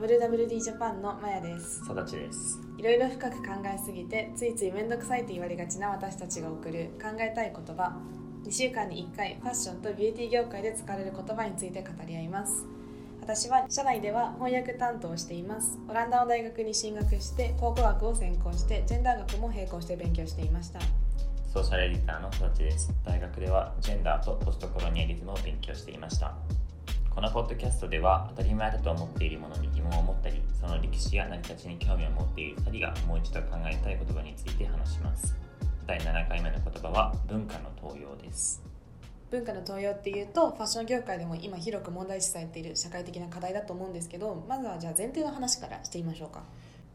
WWD ジャパンのマヤです。さだちです。いろいろ深く考えすぎてついつい面倒くさいと言われがちな私たちが送る考えたい言葉。2週間に1回ファッションとビューティー業界で使われる言葉について語り合います。私は社内では翻訳担当をしています。オランダの大学に進学して考古学を専攻してジェンダー学も並行して勉強していました。ソーシャルエディターのさだちです。大学ではジェンダーとポストコロニアリズムを勉強していました。このポッドキャストでは当たり前だと思っているものに疑問を持ったりその歴史や成り立ちに興味を持っている2人がもう一度考えたい言葉について話します。第7回目の言葉は文化の登用です。文化の登用っていうとファッション業界でも今広く問題視されている社会的な課題だと思うんですけどまずはじゃあ前提の話からしてみましょうか。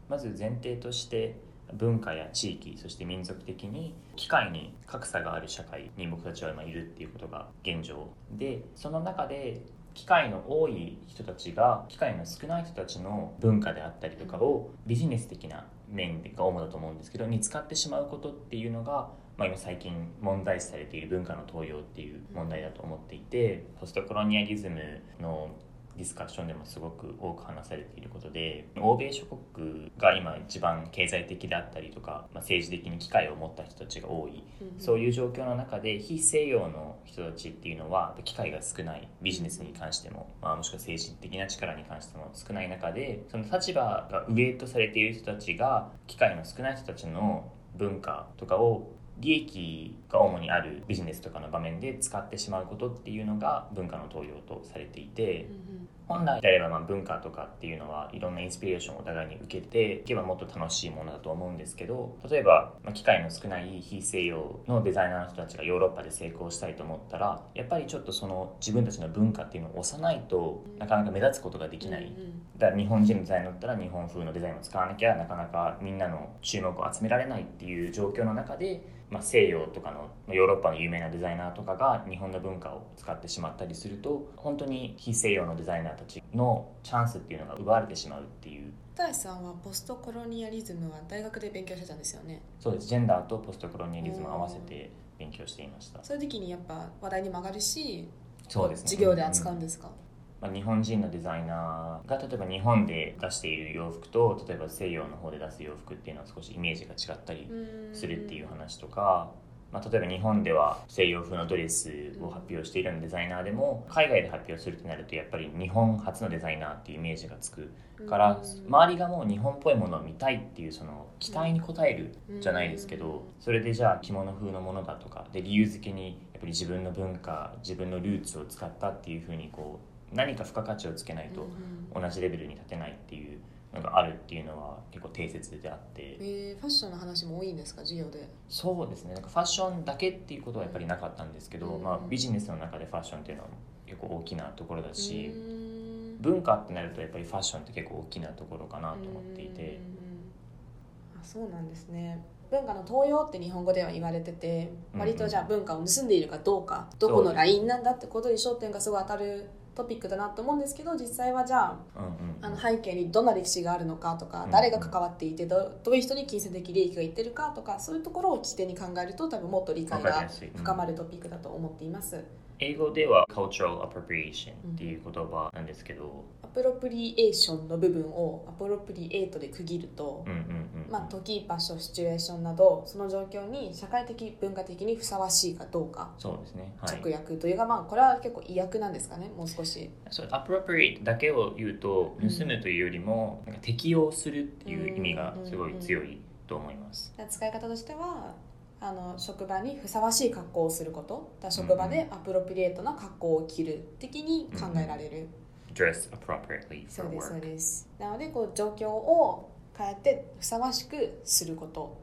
まず前提として文化や地域そして民族的に機会に格差がある社会に僕たちは今いるっていうことが現状でその中で機会の多い人たちが機会の少ない人たちの文化であったりとかをビジネス的な面が主だと思うんですけどに使ってしまうことっていうのが、まあ、今最近問題視されている文化の登用っていう問題だと思っていてポストコロニアリズムのディスカッションでもすごく多く話されていることで欧米諸国が今一番経済的であったりとか、まあ、政治的に機会を持った人たちが多い、うん、そういう状況の中で非西洋の人たちっていうのは機会が少ない。ビジネスに関しても、まあ、もしくは政治的な力に関しても少ない中でその立場が上とされている人たちが機会の少ない人たちの文化とかを利益が主にあるビジネスとかの場面で使ってしまうことっていうのが文化の盗用とされていて、本来であればま文化とかっていうのはいろんなインスピレーションをお互いに受けていけばもっと楽しいものだと思うんですけど例えば、ま機会の少ない非西洋のデザイナーの人たちがヨーロッパで成功したいと思ったらやっぱりちょっとその自分たちの文化っていうのを押さないとなかなか目立つことができない、だから日本人のデザインだったら日本風のデザインを使わなきゃなかなかみんなの注目を集められないっていう状況の中でまあ、西洋とかのヨーロッパの有名なデザイナーとかが日本の文化を使ってしまったりすると本当に非西洋のデザイナーたちのチャンスっていうのが奪われてしまうっていう。大さんはポストコロニアリズムは大学で勉強してたんですよね。そうです。ジェンダーとポストコロニアリズムを合わせて勉強していました。そういう時にやっぱ話題にも上がるしそうです、ね、授業で扱うんですか、うん。まあ、日本人のデザイナーが例えば日本で出している洋服と例えば西洋の方で出す洋服っていうのは少しイメージが違ったりするっていう話とかまあ、例えば日本では西洋風のドレスを発表しているようなデザイナーでも海外で発表するとなるとやっぱり日本初のデザイナーっていうイメージがつくから周りがもう日本っぽいものを見たいっていうその期待に応えるじゃないですけどそれでじゃあ着物風のものだとかで理由付けにやっぱり自分の文化自分のルーツを使ったっていうふうにこう何か付加価値をつけないと同じレベルに立てないっていう。のがあるっていうのは結構定説であって、えー、ファッションの話も多いんですか？授業で。そうですね。なんかファッションだけっていうことはやっぱりなかったんですけど、うん、まあ、ビジネスの中でファッションっていうのは結構大きなところだし文化ってなるとやっぱりファッションって結構大きなところかなと思っていて。あそうなんですね。文化の東洋って日本語では言われてて割とじゃあ文化を盗んでいるかどうか、どこのラインなんだってことに焦点がすごい当たるトピックだなと思うんですけど実際はじゃあうんうん、あの背景にどんな歴史があるのかとか、誰が関わっていてどどういう人に金銭的利益がいってるかとかそういうところを起点に考えると多分もっと理解が深まるトピックだと思っています。英語では cultural appropriation っていう言葉なんですけど、アプロプリエーションの部分をアプロプリエイトで区切ると、まあ、時場所シチュエーションなどその状況に社会的文化的にふさわしいかどうかそうですね、はい、直訳というかまあこれは結構意訳なんですかね？もう少し。そうアプロプリエイトだけを言うと盗むというよりも、なんか適用するっていう意味がすごい強いと思います、使い方としてはあの職場にふさわしい格好をすること。だ職場でアプロプリエートな格好を着る的に考えられる、dress appropriately そうですそうです。なのでこう状況を変えてふさわしくすること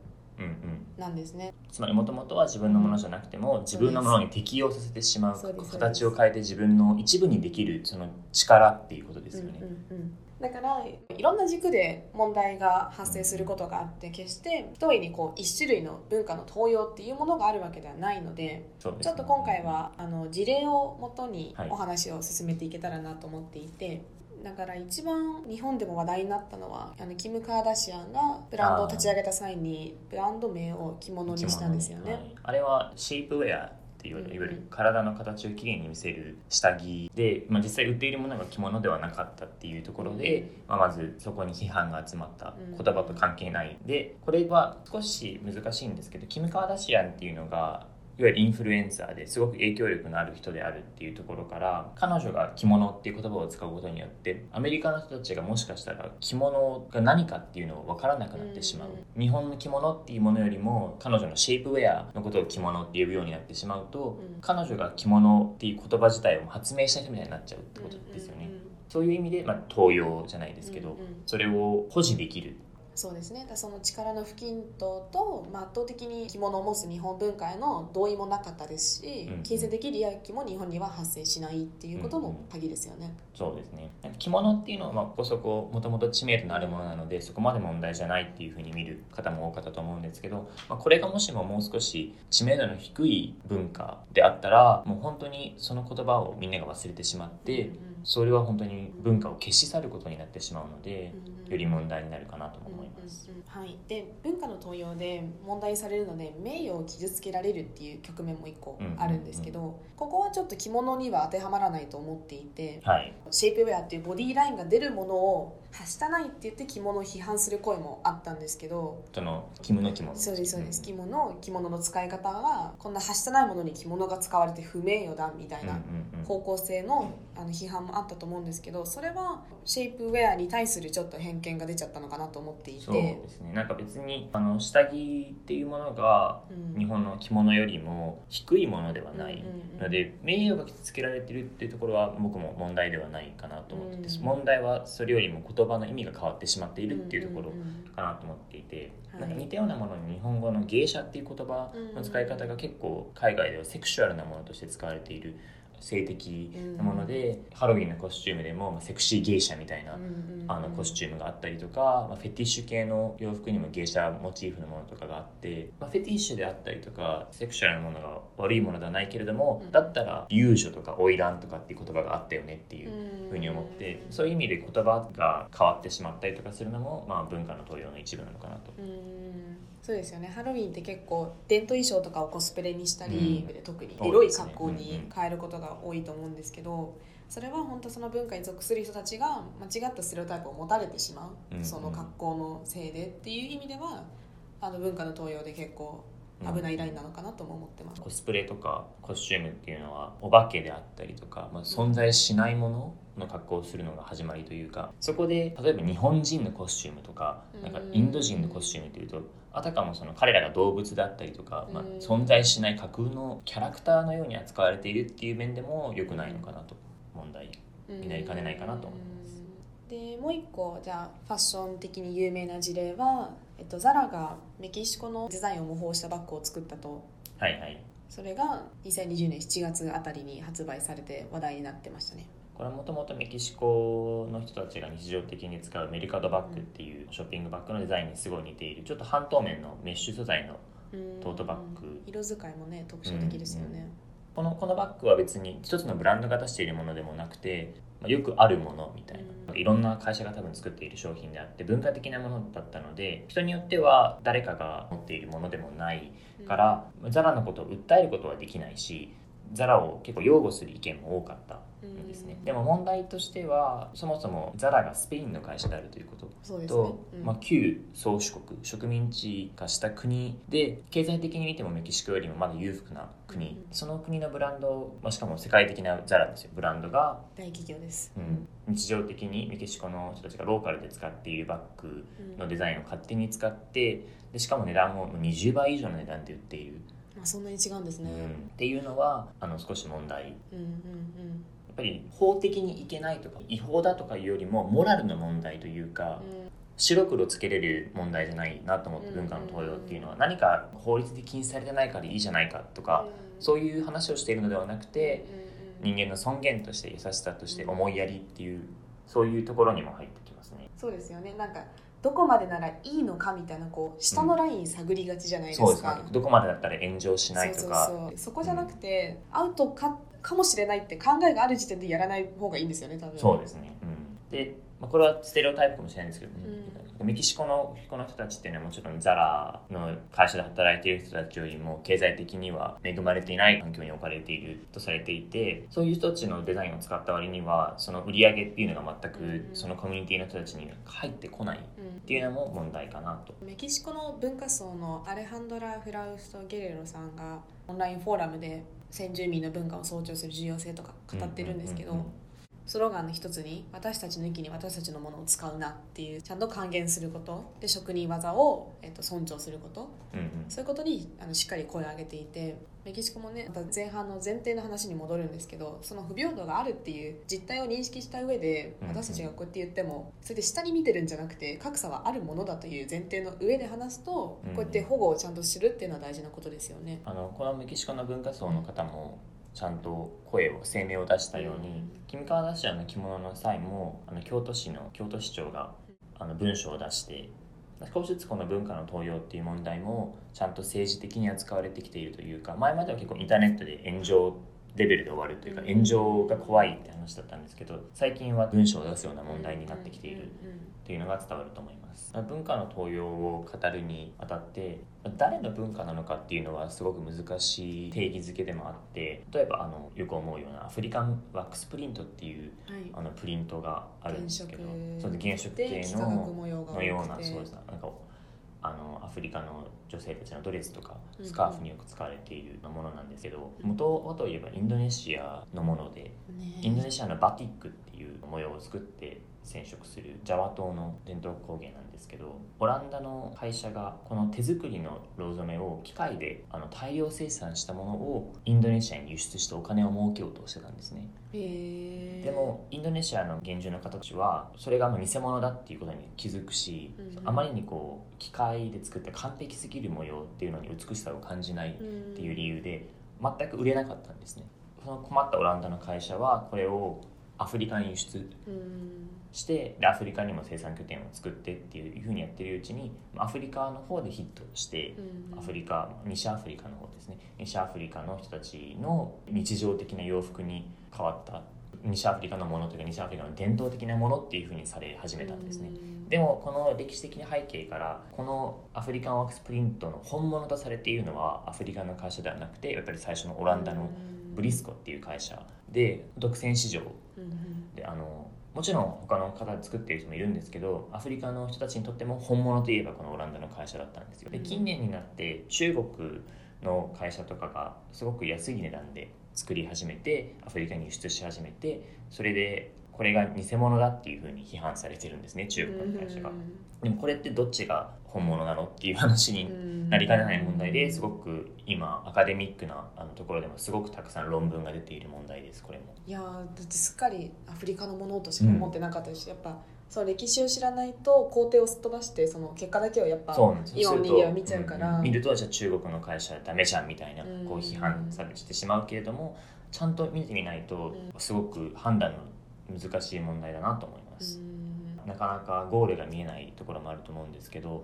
なんですね、つまりもともとは自分のものじゃなくても、自分のものに適用させてしまう形を変えて自分の一部にできるその力っていうことですよね、うんうんうん。だからいろんな軸で問題が発生することがあって決して一重にこう一種類の文化の登用っていうものがあるわけではないので、ね、ちょっと今回はあの事例をもとにお話を進めていけたらなと思っていて。だから一番日本でも話題になったのはあのキム・カーダシアンがブランドを立ち上げた際にブランド名を着物にしたんですよね。あれはシェイプウェアっっていうんいわゆる体の形をきれいに見せる下着で、まあ、実際売っているものが着物ではなかったっていうところで、まあ、まずそこに批判が集まったうん。言葉と関係ない。でこれは少し難しいんですけどキム・カーダシアンっていうのがいわゆるインフルエンサーですごく影響力のある人であるっていうところから彼女が着物っていう言葉を使うことによってアメリカの人たちがもしかしたら着物が何かっていうのを分からなくなってしまう、うん。日本の着物っていうものよりも彼女のシェイプウェアのことを着物って呼ぶようになってしまうと、うん。彼女が着物っていう言葉自体を発明した人みたいになっちゃうってことですよね、うんうんうん。そういう意味で、まあ、東洋じゃないですけど、うんうん。それを保持できるそうですね。その力の不均等と、まあ、圧倒的に着物を持つ日本文化への同意もなかったですし、うん金銭的利益も日本には発生しないっていうことも鍵ですよね。そうですね。着物っていうのはまあここそこもともと知名度のあるものなのでそこまで問題じゃないっていうふうに見る方も多かったと思うんですけど、まあ、これがもしももう少し知名度の低い文化であったらもう本当にその言葉をみんなが忘れてしまってそれは本当に文化を消し去ることになってしまうのでより問題になるかなとも思います。うんうんうん。はい、で文化の盗用で問題されるので名誉を傷つけられるっていう局面も一個あるんですけど、ここはちょっと着物には当てはまらないと思っていてはい、シェイプウェアっていうボディーラインが出るものをはしたないって言って着物を批判する声もあったんですけどその着物着物。そうですそうです。着物着物の使い方はこんなはしたないものに着物が使われて不名誉だみたいな方向性のあの批判もあったと思うんですけどそれはシェイプウェアに対するちょっと偏見が出ちゃったのかなと思っていそうて。ですね。なんか別にあの下着っていうものがうん。日本の着物よりも低いものではないので名誉が傷つけられてるっていうところは僕も問題ではないかなと思ってて、うん問題はそれよりも言葉の意味が変わってしまっているっていうところんんん。かなと思っていて、はい。なんか似たようなものに日本語の芸者っていう言葉の使い方が結構海外ではセクシュアルなものとして使われている性的なもので、ハロウィンのコスチュームでもまあセクシー芸者みたいなうんうんうんあのコスチュームがあったりとか、まあ、フェティッシュ系の洋服にも芸者モチーフのものとかがあって、まあ、フェティッシュであったりとかセクシュアルなものが悪いものではないけれども、うん。だったら遊女とか花魁とかっていう言葉があったよねっていうふうに思って、そういう意味で言葉が変わってしまったりとかするのも、まあ、文化の東洋の一部なのかなと。うんそうですよね。ハロウィンって結構伝統衣装とかをコスプレにしたり、うん。特にエロい格好に変えることが多いと思うんですけどそれは本当その文化に属する人たちが間違ったステレオタイプを持たれてしまう、うん。その格好のせいでっていう意味ではあの文化の東洋で結構危ないラインなのかなとも思ってます。コスプレとかコスチュームっていうのはお化けであったりとか、まあ、存在しないものの格好をするのが始まりというかそこで例えば日本人のコスチュームとかなんかインド人のコスチュームっていうとあたかもその彼らが動物だったりとか、まあうん、存在しない架空のキャラクターのように扱われているっていう面でも良くないのかなと問題になりかねないかなと思います。でもう一個じゃあファッション的に有名な事例は、えっと、ザラがメキシコのデザインを模倣したバッグを作ったと。はいはい。それが2020年7月あたりに発売されて話題になってましたね。これはもともとメキシコの人たちが日常的に使うメリカドバッグっていうショッピングバッグのデザインにすごい似ている。ちょっと半透明のメッシュ素材のトートバッグ。色使いもね特徴的ですよね、このこのバッグは別に一つのブランドが出しているものでもなくて、まあ、よくあるものみたいな、うんいろんな会社が多分作っている商品であって文化的なものだったので人によっては誰かが持っているものでもないから、ザラのことを訴えることはできないしザラを結構擁護する意見も多かったんですね、うん。でも問題としてはそもそもザラがスペインの会社であるということそうですね。と、うん。まあ、旧宗主国植民地化した国で経済的に見てもメキシコよりもまだ裕福な国、うん。その国のブランド、まあ、しかも世界的なザラですよ。ブランドが、大企業です、うん、日常的にメキシコの人たちがローカルで使っているバッグのデザインを勝手に使ってでしかも値段も20倍以上の値段で売っている、まあ、そんなに違うんですね、うん。っていうのはあの少し問題。やうん、うんうん。っぱり法的にいけないとか違法だとかいうよりもモラルの問題というか、白黒つけれる問題じゃないなと思ってうん。文化の東洋っていうのは何か法律で禁止されてないからいいじゃないかとかそういう話をしているのではなくて人間の尊厳として優しさとして思いやりっていうそういうところにも入ってきますね。そうですよね。なんかどこまでならいいのかみたいなこう下のライン探りがちじゃないですか、そうですね。どこまでだったら炎上しないとか。そうそこじゃなくて、アウトかかもしれないって考えがある時点でやらない方がいいんですよね多分。そうですね。うん、でまあ、これはステレオタイプかもしれないんですけどね、メキシコのこの人たちっていうのはもちろんザラの会社で働いている人たちよりも経済的には恵まれていない環境に置かれているとされていてそういう人たちのデザインを使った割にはその売り上げっていうのが全くそのコミュニティの人たちに入ってこないっていうのも問題かなと。メキシコの文化層のアレハンドラ・フラウスト・ゲレロさんがオンラインフォーラムで先住民の文化を尊重する重要性とか語ってるんですけど、スローガンの一つに私たちの域に私たちのものを使うなっていうちゃんと還元すること。で職人技を、えっと、尊重すること、うんうん、そういうことにあのしっかり声を上げていて。メキシコもね前半の前提の話に戻るんですけどその不平等があるっていう実態を認識した上で私たちがこうやって言ってもそれで下に見てるんじゃなくて格差はあるものだという前提の上で話すとこうやって保護をちゃんと知るっていうのは大事なことですよね。あのこのメキシコの文化層の方も、うんちゃんと声を声明を出したように君川ダッシュの着物の際もあの京都市の京都市長があの文章を出して少しずつこの文化の登用っていう問題もちゃんと政治的に扱われてきているというか前までは結構インターネットで炎上レベルで終わるというか炎上が怖いって話だったんですけど最近は文章を出すような問題になってきているっていうのが伝わると思います。文化の登用を語るにあたって誰の文化なのかっていうのはすごく難しい定義づけでもあって例えばあのよく思うようなアフリカンワックスプリントっていう、はい、あのプリントがあるんですけどその原色系ののようなそうです。なんかあのアフリカの女性たちのドレスとかスカーフによく使われているものなんですけど元はといえばインドネシアのもので、ね、インドネシアのバティックっていう模様を作って染色するジャワ島の伝統工芸なんですけどオランダの会社がこの手作りのロー染めを機械であの大量生産したものをインドネシアに輸出してお金を儲けようとしてたんですね。でもインドネシアの現住の方たちはそれが偽物だっていうことに気づくし、うん、あまりにこう機械で作って完璧すぎる模様っていうのに美しさを感じないっていう理由で全く売れなかったんですね。その困ったオランダの会社はこれをアフリカに輸出してでアフリカにも生産拠点を作ってっていうふうにやってるうちにアフリカの方でヒットして、アフリカ西アフリカの方ですね。西アフリカの人たちの日常的な洋服に変わった西アフリカのものというか西アフリカの伝統的なものっていうふうにされ始めたんですね、でもこの歴史的な背景からこのアフリカンワークスプリントの本物とされているのはアフリカの会社ではなくてやっぱり最初のオランダのブリスコっていう会社で独占市場。であのもちろん他の方で作っている人もいるんですけどアフリカの人たちにとっても本物といえばこのオランダの会社だったんですよ。で近年になって中国の会社とかがすごく安い値段で作り始めてアフリカに輸出し始めてそれでこれが偽物だっていうふうに批判されてるんですね中国の会社が。でもこれってどっちが本物なのっていう話になりかねない問題ですごく今アカデミックなあのところでもすごくたくさん論文が出ている問題ですこれも。いやだってすっかりアフリカのものとしか思ってなかったし、うん、やっぱ。そう歴史を知らないと工程をすっ飛ばしてその結果だけをやっぱイオン人間は見ちゃうから、うん、見るとじゃあ中国の会社ダメじゃんみたいなこう批判されてしまうけれどもちゃんと見てみないとすごく判断の難しい問題だなと思います。なかなかゴールが見えないところもあると思うんですけど、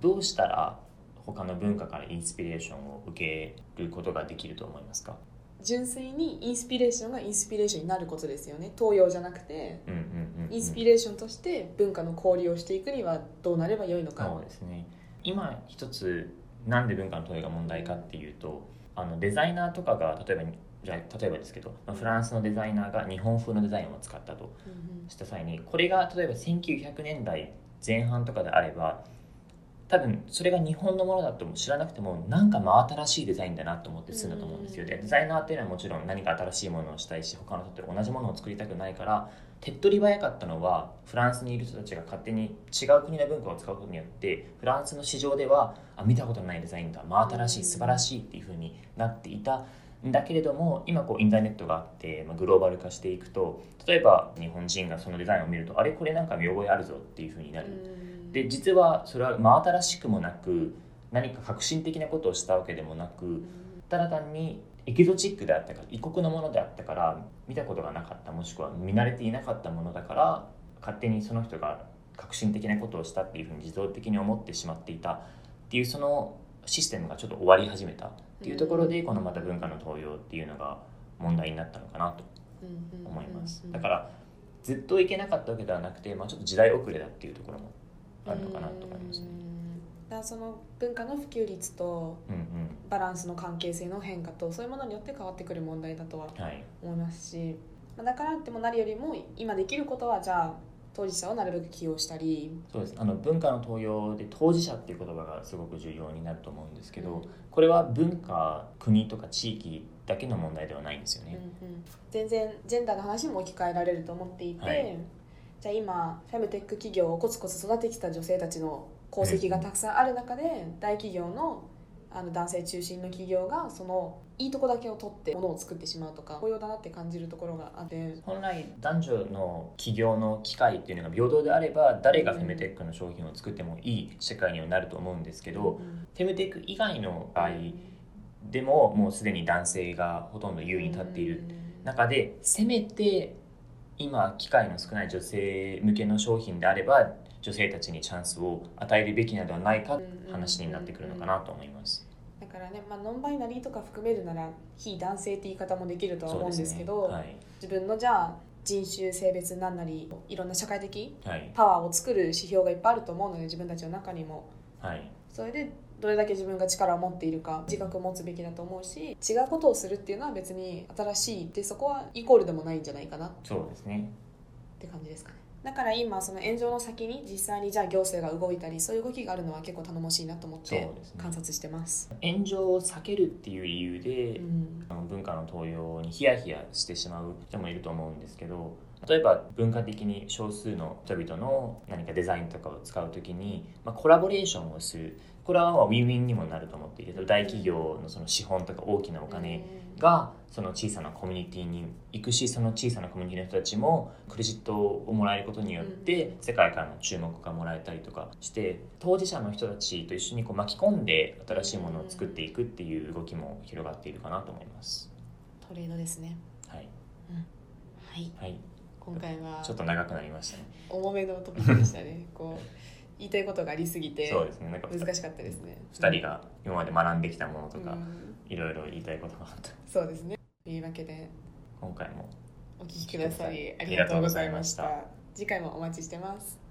どうしたら他の文化からインスピレーションを受けることができると思いますか？純粋にインスピレーションがインスピレーションになることですよね。東洋じゃなくて、インスピレーションとして文化の交流をしていくにはどうなればよいのか。そうですね。今一つなんで文化の問いが問題かっていうとあのデザイナーとかが例えばじゃあ例えばですけどフランスのデザイナーが日本風のデザインを使ったとした際にこれが例えば1900年代前半とかであれば多分それが日本のものだとも知らなくてもなんか真新しいデザインだなと思って済んだと思うんですよ。でデザイナーっていうのはもちろん何か新しいものをしたいし他の人と同じものを作りたくないから手っ取り早かったのはフランスにいる人たちが勝手に違う国の文化を使うことによってフランスの市場ではあ見たことのないデザインだ真新しい素晴らしいっていうふうになっていただけれども今こうインターネットがあって、まあ、グローバル化していくと例えば日本人がそのデザインを見るとあれこれなんか見覚えあるぞっていうふうになる。で実はそれは真新しくもなく何か革新的なことをしたわけでもなくただ単にエキゾチックであったから異国のものであったから見たことがなかったもしくは見慣れていなかったものだから勝手にその人が革新的なことをしたっていうふうに自動的に思ってしまっていたっていうそのシステムがちょっと終わり始めたっていうところでこのまた文化の登用っていうのが問題になったのかなと思います。だからずっといけなかったわけではなくて、まあ、ちょっと時代遅れだっていうところもあるのかなと思いますね。だその文化の普及率とバランスの関係性の変化とそういうものによって変わってくる問題だとははい。思いますし、まあ、だからってもなるよりも今できることはじゃあ当事者をなるべく起用したり。そうです。あの文化の登用で当事者っていう言葉がすごく重要になると思うんですけど、うん。これは文化国とか地域だけの問題ではないんですようんね。うん。全然ジェンダーの話も置き換えられると思っていて、はい。じゃあ今フェムテック企業をコツコツ育ててきた女性たちの功績がたくさんある中で、大企業のあの男性中心の企業がそのいいとこだけを取ってものを作ってしまうとか雇用だなって感じるところがあって本来男女の企業の機会っていうのが平等であれば誰がフェムテックの商品を作ってもいい社会にはなると思うんですけど、うん。フェムテック以外の場合でももうすでに男性がほとんど優位に立っている中でせめて今機会の少ない女性向けの商品であれば女性たちにチャンスを与えるべきなのではないかって話になってくるのかなと思います。だからね、まあ、ノンバイナリーとか含めるなら非男性って言い方もできるとは思うんですけどはい。自分のじゃあ人種性別なんなりいろんな社会的はい。パワーを作る指標がいっぱいあると思うので自分たちの中にも。はい。それでどれだけ自分が力を持っているか自覚を持つべきだと思うし違うことをするっていうのは別に新しいってそこはイコールでもないんじゃないかな。っそうですね。て感じですかねだから今その炎上の先に実際にじゃあ行政が動いたりそういう動きがあるのは結構頼もしいなと思って観察してます。炎上を避けるっていう理由で、うんあの文化の登用にヒヤヒヤしてしまう人もいると思うんですけど例えば文化的に少数の人々の何かデザインとかを使う時に、まあ、コラボレーションをする。これはまあウィンウィンにもなると思っていて大企業のその資本とか大きなお金がその小さなコミュニティに行くしその小さなコミュニティの人たちもクレジットをもらえることによって世界からの注目がもらえたりとかして当事者の人たちと一緒にこう巻き込んで新しいものを作っていくっていう動きも広がっているかなと思います。トレードですね。はい、はい。はい、今回はちょっと長くなりましたね。重めのトピックでしたね。こう言いたいことがありすぎてそうですね。なんか難しかったですね。二人が今まで学んできたものとかうん。いろいろ言いたいことがあった。そうですね。というわけで。今回もお聞きくださりありがとうございました。次回もお待ちしてます